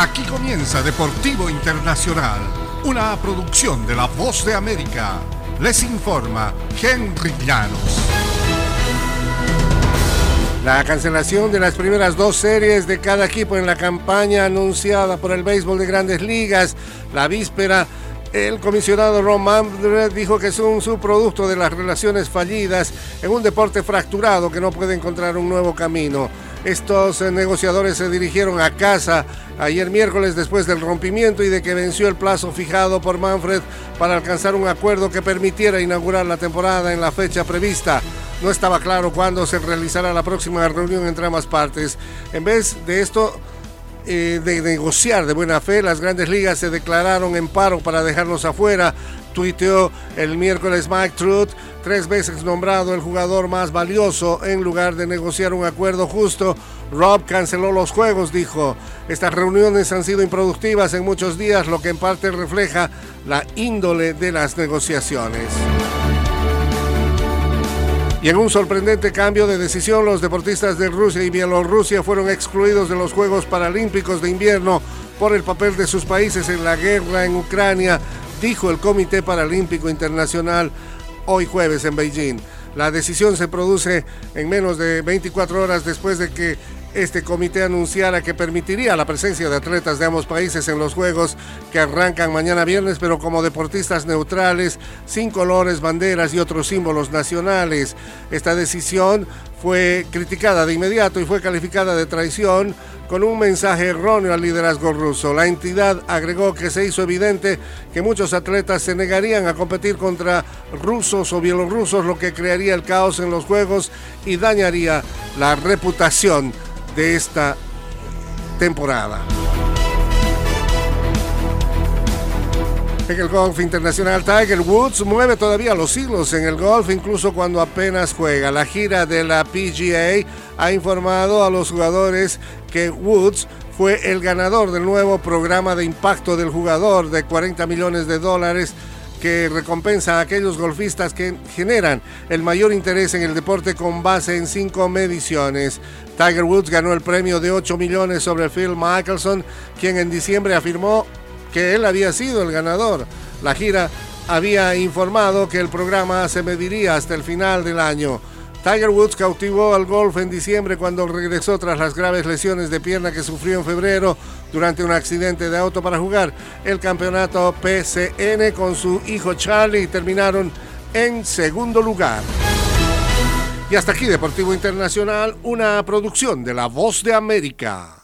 Aquí comienza Deportivo Internacional, una producción de La Voz de América. Les informa Henry Llanos. La cancelación de las primeras dos series de cada equipo en la campaña anunciada por el béisbol de grandes ligas la víspera el comisionado Ron Manfred dijo que es un subproducto de las relaciones fallidas en un deporte fracturado que no puede encontrar un nuevo camino. Estos eh, negociadores se dirigieron a casa ayer miércoles después del rompimiento y de que venció el plazo fijado por Manfred para alcanzar un acuerdo que permitiera inaugurar la temporada en la fecha prevista. No estaba claro cuándo se realizará la próxima reunión entre ambas partes. En vez de esto, eh, de negociar de buena fe, las grandes ligas se declararon en paro para dejarnos afuera. Tuiteó el miércoles Mike Truth, tres veces nombrado el jugador más valioso, en lugar de negociar un acuerdo justo. Rob canceló los juegos, dijo. Estas reuniones han sido improductivas en muchos días, lo que en parte refleja la índole de las negociaciones. Y en un sorprendente cambio de decisión, los deportistas de Rusia y Bielorrusia fueron excluidos de los Juegos Paralímpicos de Invierno por el papel de sus países en la guerra en Ucrania, dijo el Comité Paralímpico Internacional hoy jueves en Beijing. La decisión se produce en menos de 24 horas después de que este comité anunciara que permitiría la presencia de atletas de ambos países en los Juegos que arrancan mañana viernes, pero como deportistas neutrales, sin colores, banderas y otros símbolos nacionales. Esta decisión fue criticada de inmediato y fue calificada de traición con un mensaje erróneo al liderazgo ruso. La entidad agregó que se hizo evidente que muchos atletas se negarían a competir contra rusos o bielorrusos, lo que crearía el caos en los Juegos y dañaría la reputación de esta temporada. En el golf internacional, Tiger Woods mueve todavía los hilos en el golf, incluso cuando apenas juega. La gira de la PGA ha informado a los jugadores que Woods fue el ganador del nuevo programa de impacto del jugador de 40 millones de dólares que recompensa a aquellos golfistas que generan el mayor interés en el deporte con base en cinco mediciones. Tiger Woods ganó el premio de 8 millones sobre Phil Mickelson, quien en diciembre afirmó que él había sido el ganador. La gira había informado que el programa se mediría hasta el final del año. Tiger Woods cautivó al golf en diciembre cuando regresó tras las graves lesiones de pierna que sufrió en febrero durante un accidente de auto para jugar el campeonato PCN con su hijo Charlie y terminaron en segundo lugar. Y hasta aquí Deportivo Internacional, una producción de La Voz de América.